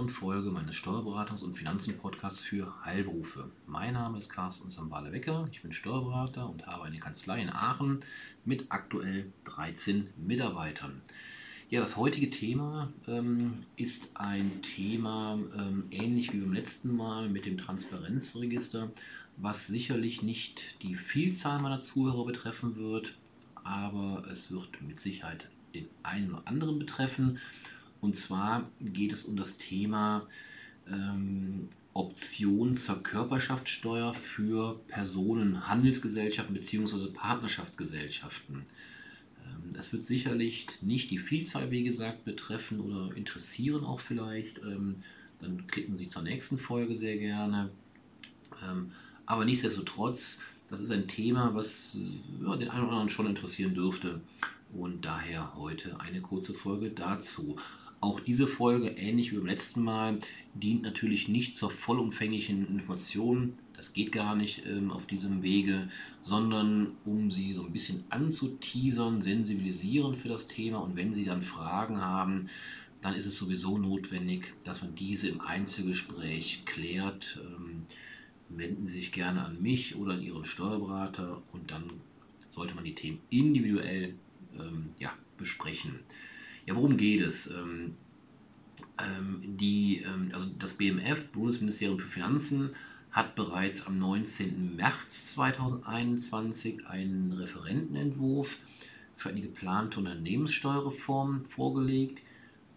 weiteren Folge meines Steuerberatungs- und Finanzen-Podcasts für Heilberufe. Mein Name ist Carsten Zambale-Wecker, ich bin Steuerberater und habe eine Kanzlei in Aachen mit aktuell 13 Mitarbeitern. Ja, das heutige Thema ähm, ist ein Thema ähm, ähnlich wie beim letzten Mal mit dem Transparenzregister, was sicherlich nicht die Vielzahl meiner Zuhörer betreffen wird, aber es wird mit Sicherheit den einen oder anderen betreffen. Und zwar geht es um das Thema ähm, Option zur Körperschaftssteuer für Personen, Handelsgesellschaften bzw. Partnerschaftsgesellschaften. Ähm, es wird sicherlich nicht die Vielzahl, wie gesagt, betreffen oder interessieren auch vielleicht. Ähm, dann klicken Sie zur nächsten Folge sehr gerne. Ähm, aber nichtsdestotrotz, das ist ein Thema, was ja, den einen oder anderen schon interessieren dürfte. Und daher heute eine kurze Folge dazu. Auch diese Folge, ähnlich wie beim letzten Mal, dient natürlich nicht zur vollumfänglichen Information. Das geht gar nicht ähm, auf diesem Wege, sondern um Sie so ein bisschen anzuteasern, sensibilisieren für das Thema. Und wenn Sie dann Fragen haben, dann ist es sowieso notwendig, dass man diese im Einzelgespräch klärt. Ähm, wenden Sie sich gerne an mich oder an Ihren Steuerberater und dann sollte man die Themen individuell ähm, ja, besprechen. Ja, worum geht es? Ähm, ähm, die, ähm, also das BMF, Bundesministerium für Finanzen, hat bereits am 19. März 2021 einen Referentenentwurf für eine geplante Unternehmenssteuerreform vorgelegt.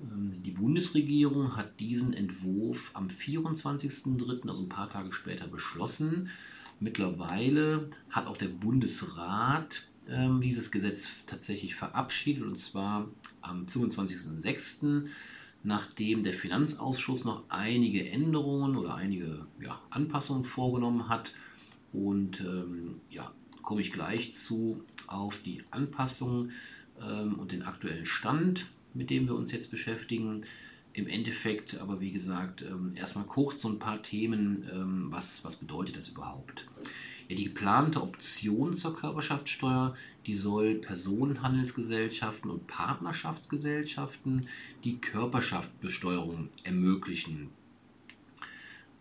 Ähm, die Bundesregierung hat diesen Entwurf am 24.03., also ein paar Tage später, beschlossen. Mittlerweile hat auch der Bundesrat ähm, dieses Gesetz tatsächlich verabschiedet und zwar am 25.06., nachdem der Finanzausschuss noch einige Änderungen oder einige ja, Anpassungen vorgenommen hat. Und ähm, ja, komme ich gleich zu auf die Anpassungen ähm, und den aktuellen Stand, mit dem wir uns jetzt beschäftigen. Im Endeffekt aber, wie gesagt, ähm, erstmal kurz so ein paar Themen, ähm, was, was bedeutet das überhaupt? Ja, die geplante Option zur Körperschaftssteuer, die soll Personenhandelsgesellschaften und Partnerschaftsgesellschaften die Körperschaftbesteuerung ermöglichen.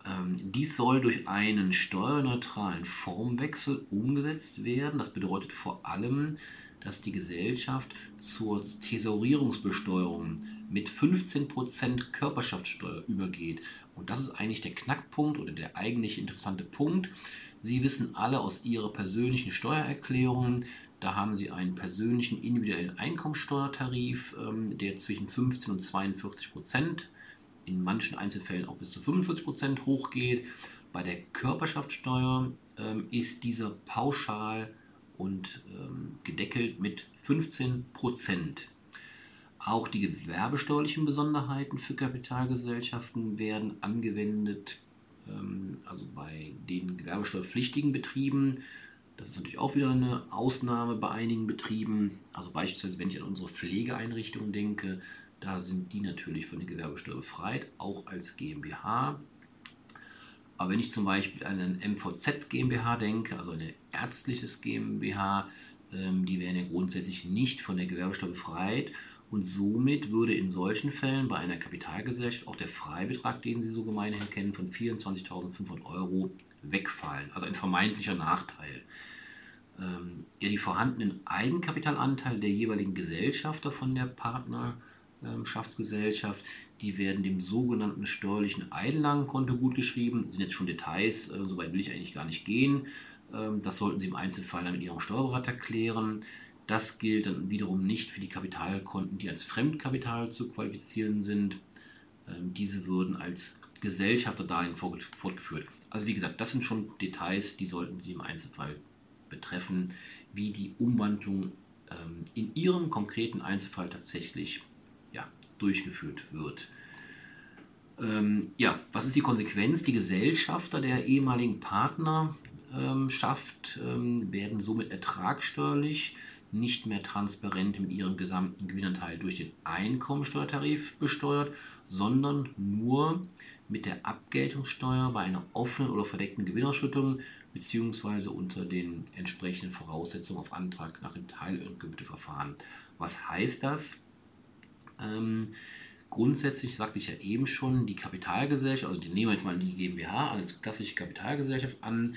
Ähm, dies soll durch einen steuerneutralen Formwechsel umgesetzt werden. Das bedeutet vor allem, dass die Gesellschaft zur Thesaurierungsbesteuerung mit 15% Körperschaftssteuer übergeht. Und das ist eigentlich der Knackpunkt oder der eigentlich interessante Punkt. Sie wissen alle aus Ihrer persönlichen Steuererklärung, da haben Sie einen persönlichen individuellen Einkommensteuertarif, ähm, der zwischen 15 und 42 Prozent, in manchen Einzelfällen auch bis zu 45 Prozent hochgeht. Bei der Körperschaftssteuer ähm, ist dieser pauschal und ähm, gedeckelt mit 15 Prozent. Auch die gewerbesteuerlichen Besonderheiten für Kapitalgesellschaften werden angewendet ähm, also bei den gewerbesteuerpflichtigen Betrieben. Das ist natürlich auch wieder eine Ausnahme bei einigen Betrieben. Also beispielsweise, wenn ich an unsere Pflegeeinrichtungen denke, da sind die natürlich von der Gewerbesteuer befreit, auch als GmbH. Aber wenn ich zum Beispiel an einen MVZ GmbH denke, also eine ärztliches GmbH, ähm, die wären ja grundsätzlich nicht von der Gewerbesteuer befreit und somit würde in solchen Fällen bei einer Kapitalgesellschaft auch der Freibetrag, den Sie so gemeinhin kennen, von 24.500 Euro wegfallen. Also ein vermeintlicher Nachteil. Ähm, ja, die vorhandenen Eigenkapitalanteile der jeweiligen Gesellschafter von der Partnerschaftsgesellschaft, die werden dem sogenannten steuerlichen Einlagenkonto gutgeschrieben. Das sind jetzt schon Details, äh, soweit will ich eigentlich gar nicht gehen. Ähm, das sollten Sie im Einzelfall dann mit Ihrem Steuerberater klären. Das gilt dann wiederum nicht für die Kapitalkonten, die als Fremdkapital zu qualifizieren sind. Ähm, diese würden als Gesellschafterdarlehen fortgeführt. Also wie gesagt, das sind schon Details, die sollten Sie im Einzelfall betreffen, wie die Umwandlung ähm, in Ihrem konkreten Einzelfall tatsächlich durchgeführt wird. Ähm, ja, was ist die Konsequenz? Die Gesellschafter der ehemaligen Partnerschaft werden somit ertragsteuerlich nicht mehr transparent mit ihrem gesamten Gewinnanteil durch den Einkommensteuertarif besteuert, sondern nur mit der Abgeltungssteuer bei einer offenen oder verdeckten Gewinnausschüttung bzw. unter den entsprechenden Voraussetzungen auf Antrag nach dem Teilentgeltverfahren. Was heißt das? Ähm, Grundsätzlich sagte ich ja eben schon, die Kapitalgesellschaft, also die nehmen wir jetzt mal die GmbH als klassische Kapitalgesellschaft an,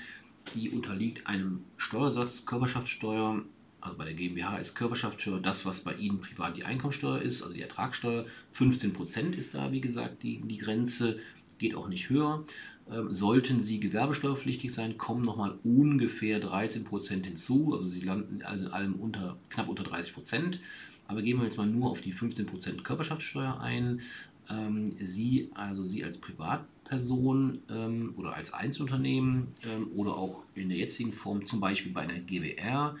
die unterliegt einem Steuersatz Körperschaftssteuer. Also bei der GmbH ist Körperschaftssteuer das, was bei Ihnen privat die Einkommensteuer ist, also die Ertragssteuer. 15% ist da, wie gesagt, die, die Grenze, geht auch nicht höher. Ähm, sollten Sie gewerbesteuerpflichtig sein, kommen nochmal ungefähr 13% hinzu. Also Sie landen also in allem unter, knapp unter 30%. Aber gehen wir jetzt mal nur auf die 15% Körperschaftssteuer ein. Ähm, Sie, also Sie als Privatperson ähm, oder als Einzelunternehmen ähm, oder auch in der jetzigen Form, zum Beispiel bei einer GWR,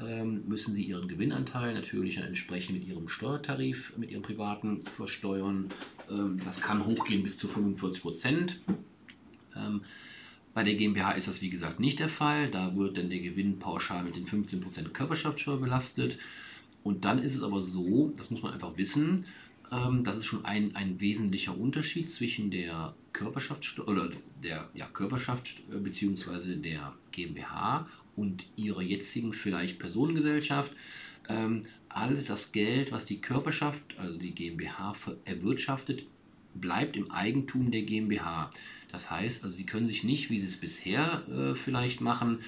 ähm, müssen Sie Ihren Gewinnanteil natürlich entsprechend mit Ihrem Steuertarif, mit Ihrem privaten versteuern. Ähm, das kann hochgehen bis zu 45% Ähm, bei der GmbH ist das wie gesagt nicht der Fall. Da wird dann der Gewinn pauschal mit den 15% Körperschaftssteuer belastet. Und dann ist es aber so, das muss man einfach wissen, ähm, das ist schon ein, ein wesentlicher Unterschied zwischen der Körperschaft oder der ja, Körperschaft äh, bzw. der GmbH und ihrer jetzigen vielleicht Personengesellschaft. Ähm, alles das Geld, was die Körperschaft, also die GmbH, erwirtschaftet, bleibt im Eigentum der GmbH. Das heißt, also Sie können sich nicht, wie Sie es bisher äh, vielleicht machen,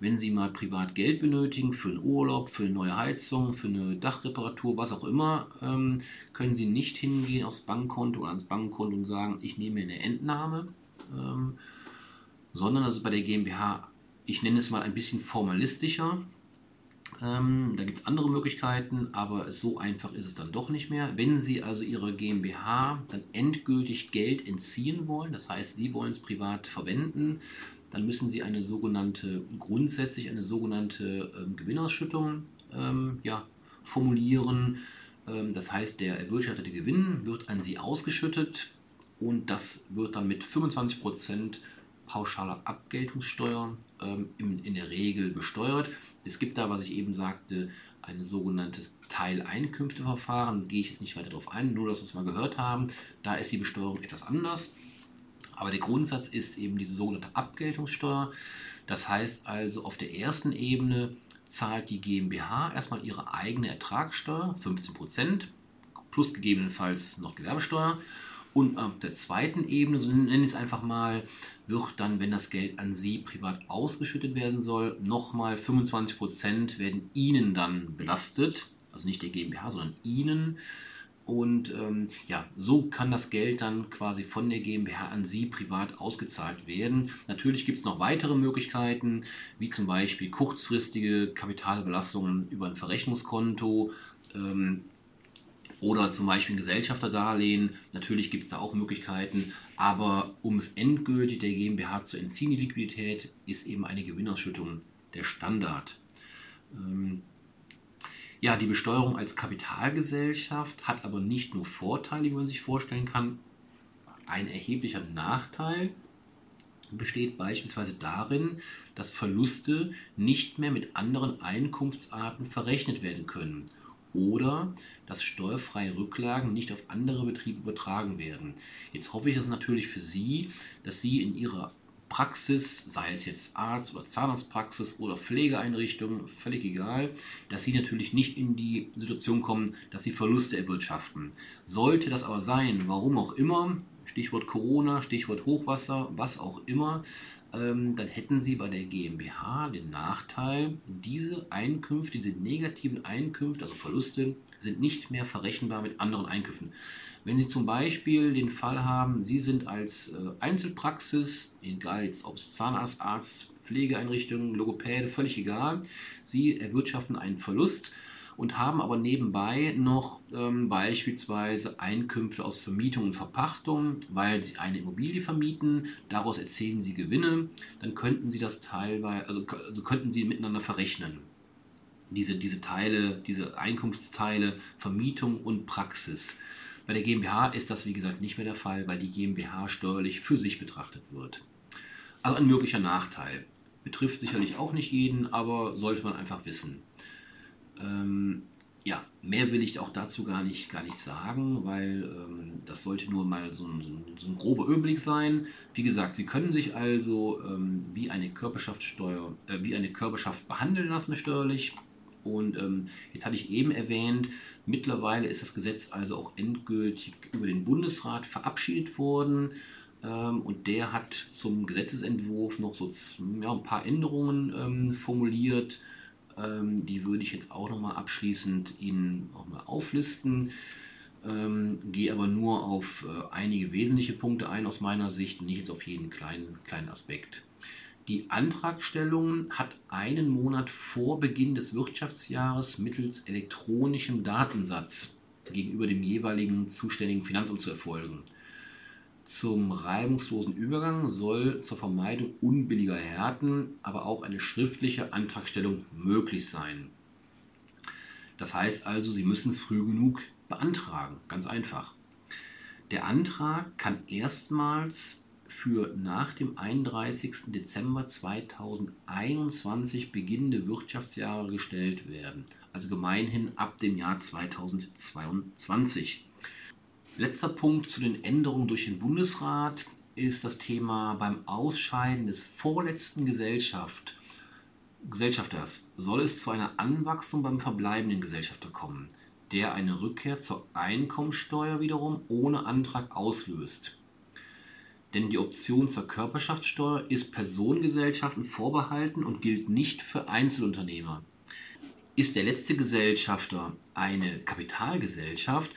wenn Sie mal privat Geld benötigen für einen Urlaub, für eine neue Heizung, für eine Dachreparatur, was auch immer, ähm, können Sie nicht hingehen aufs Bankkonto oder ans Bankkonto und sagen, ich nehme eine Entnahme, ähm, sondern das ist bei der GmbH, ich nenne es mal ein bisschen formalistischer. Ähm, da gibt es andere Möglichkeiten, aber so einfach ist es dann doch nicht mehr. Wenn Sie also Ihre GmbH dann endgültig Geld entziehen wollen, das heißt, Sie wollen es privat verwenden, dann müssen Sie eine sogenannte, grundsätzlich eine sogenannte ähm, Gewinnausschüttung ähm, ja, formulieren. Ähm, das heißt, der erwirtschaftete Gewinn wird an Sie ausgeschüttet und das wird dann mit 25% pauschaler Abgeltungssteuer ähm, in, in der Regel besteuert. Es gibt da, was ich eben sagte, ein sogenanntes Teileinkünfteverfahren. Gehe ich jetzt nicht weiter darauf ein, nur dass wir es mal gehört haben. Da ist die Besteuerung etwas anders. Aber der Grundsatz ist eben diese sogenannte Abgeltungssteuer. Das heißt also, auf der ersten Ebene zahlt die GmbH erstmal ihre eigene Ertragssteuer, 15%, plus gegebenenfalls noch Gewerbesteuer. Und auf der zweiten Ebene, so nenne ich es einfach mal, wird dann, wenn das Geld an Sie privat ausgeschüttet werden soll, nochmal 25% werden Ihnen dann belastet. Also nicht der GmbH, sondern Ihnen. Und ähm, ja, so kann das Geld dann quasi von der GmbH an Sie privat ausgezahlt werden. Natürlich gibt es noch weitere Möglichkeiten, wie zum Beispiel kurzfristige Kapitalbelastungen über ein Verrechnungskonto. Ähm, oder zum Beispiel ein Gesellschafterdarlehen. Natürlich gibt es da auch Möglichkeiten, aber um es endgültig der GmbH zu entziehen, die Liquidität, ist eben eine Gewinnausschüttung der Standard. Ähm, ja, die Besteuerung als Kapitalgesellschaft hat aber nicht nur Vorteile, wie man sich vorstellen kann. Ein erheblicher Nachteil besteht beispielsweise darin, dass Verluste nicht mehr mit anderen Einkunftsarten verrechnet werden können oder dass steuerfreie Rücklagen nicht auf andere Betriebe übertragen werden. Jetzt hoffe ich das natürlich für Sie, dass Sie in Ihrer Praxis, sei es jetzt Arzt- oder Zahnarztpraxis oder Pflegeeinrichtung, völlig egal, dass sie natürlich nicht in die Situation kommen, dass sie Verluste erwirtschaften. Sollte das aber sein, warum auch immer, Stichwort Corona, Stichwort Hochwasser, was auch immer, dann hätten Sie bei der GmbH den Nachteil, diese Einkünfte, diese negativen Einkünfte, also Verluste, sind nicht mehr verrechenbar mit anderen Einkünften. Wenn Sie zum Beispiel den Fall haben, Sie sind als äh, Einzelpraxis, egal ob es Zahnarzt, Arzt, Pflegeeinrichtung, Logopäde, völlig egal, Sie erwirtschaften einen Verlust und haben aber nebenbei noch ähm, beispielsweise Einkünfte aus Vermietung und Verpachtung, weil sie eine Immobilie vermieten, daraus erzielen sie Gewinne, dann könnten sie das teilweise, also, also könnten sie miteinander verrechnen. Diese, diese Teile, diese Einkunftsteile, Vermietung und Praxis. Bei der GmbH ist das, wie gesagt, nicht mehr der Fall, weil die GmbH steuerlich für sich betrachtet wird. Also ein möglicher Nachteil. Betrifft sicherlich auch nicht jeden, aber sollte man einfach wissen. Ähm, ja, mehr will ich auch dazu gar nicht, gar nicht sagen, weil ähm, das sollte nur mal so ein, so, ein, so ein, grober Überblick sein. Wie gesagt, Sie können sich also ähm, wie eine Körperschaftssteuer, äh, wie eine Körperschaft behandeln lassen steuerlich Und ähm, jetzt hatte ich eben erwähnt, mittlerweile ist das Gesetz also auch endgültig über den Bundesrat verabschiedet worden. Ähm, und der hat zum Gesetzesentwurf noch so ja, ein paar Änderungen ähm, formuliert. Ähm, die würde ich jetzt auch nochmal abschließend Ihnen auch mal auflisten. Ähm, gehe aber nur auf äh, einige wesentliche Punkte ein aus meiner Sicht, nicht jetzt auf jeden kleinen, kleinen Aspekt. Die Antragstellung hat einen Monat vor Beginn des Wirtschaftsjahres mittels elektronischem Datensatz gegenüber dem jeweiligen zuständigen Finanzamt zu erfolgen. Zum reibungslosen Übergang soll zur Vermeidung unbilliger Härten aber auch eine schriftliche Antragstellung möglich sein. Das heißt also, Sie müssen es früh genug beantragen, ganz einfach. Der Antrag kann erstmals für nach dem 31. Dezember 2021 beginnende Wirtschaftsjahre gestellt werden, also gemeinhin ab dem Jahr 2022. Letzter Punkt zu den Änderungen durch den Bundesrat ist das Thema beim Ausscheiden des vorletzten Gesellschaft, Gesellschafters soll es zu einer Anwachsung beim verbleibenden Gesellschafter kommen, der eine Rückkehr zur Einkommensteuer wiederum ohne Antrag auslöst. Denn die Option zur Körperschaftssteuer ist Personengesellschaften vorbehalten und gilt nicht für Einzelunternehmer. Ist der letzte Gesellschafter eine Kapitalgesellschaft,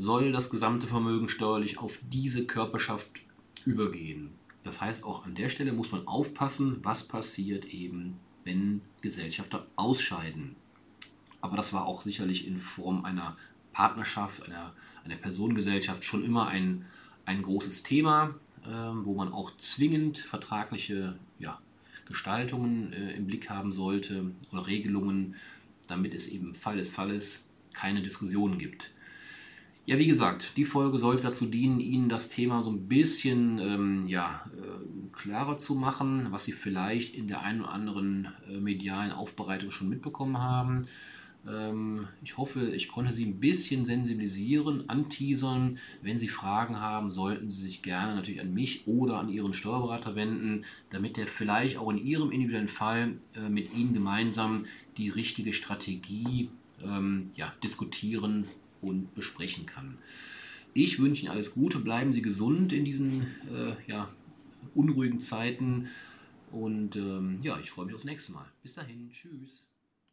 soll das gesamte Vermögen steuerlich auf diese Körperschaft übergehen. Das heißt, auch an der Stelle muss man aufpassen, was passiert eben, wenn Gesellschafter ausscheiden. Aber das war auch sicherlich in Form einer Partnerschaft, einer, einer Personengesellschaft schon immer ein, ein großes Thema, äh, wo man auch zwingend vertragliche ja, Gestaltungen äh, im Blick haben sollte oder Regelungen, damit es eben Fall des Falles keine Diskussionen gibt. Ja, wie gesagt, die Folge sollte dazu dienen, Ihnen das Thema so ein bisschen ähm, ja, äh, klarer zu machen, was Sie vielleicht in der einen oder anderen äh, medialen Aufbereitung schon mitbekommen haben. Ähm, ich hoffe, ich konnte Sie ein bisschen sensibilisieren, anteasern. Wenn Sie Fragen haben, sollten Sie sich gerne natürlich an mich oder an Ihren Steuerberater wenden, damit er vielleicht auch in Ihrem individuellen Fall äh, mit Ihnen gemeinsam die richtige Strategie ähm, ja, diskutieren und besprechen kann. Ich wünsche Ihnen alles Gute, bleiben Sie gesund in diesen äh, ja, unruhigen Zeiten und ähm, ja, ich freue mich aufs nächste Mal. Bis dahin, tschüss.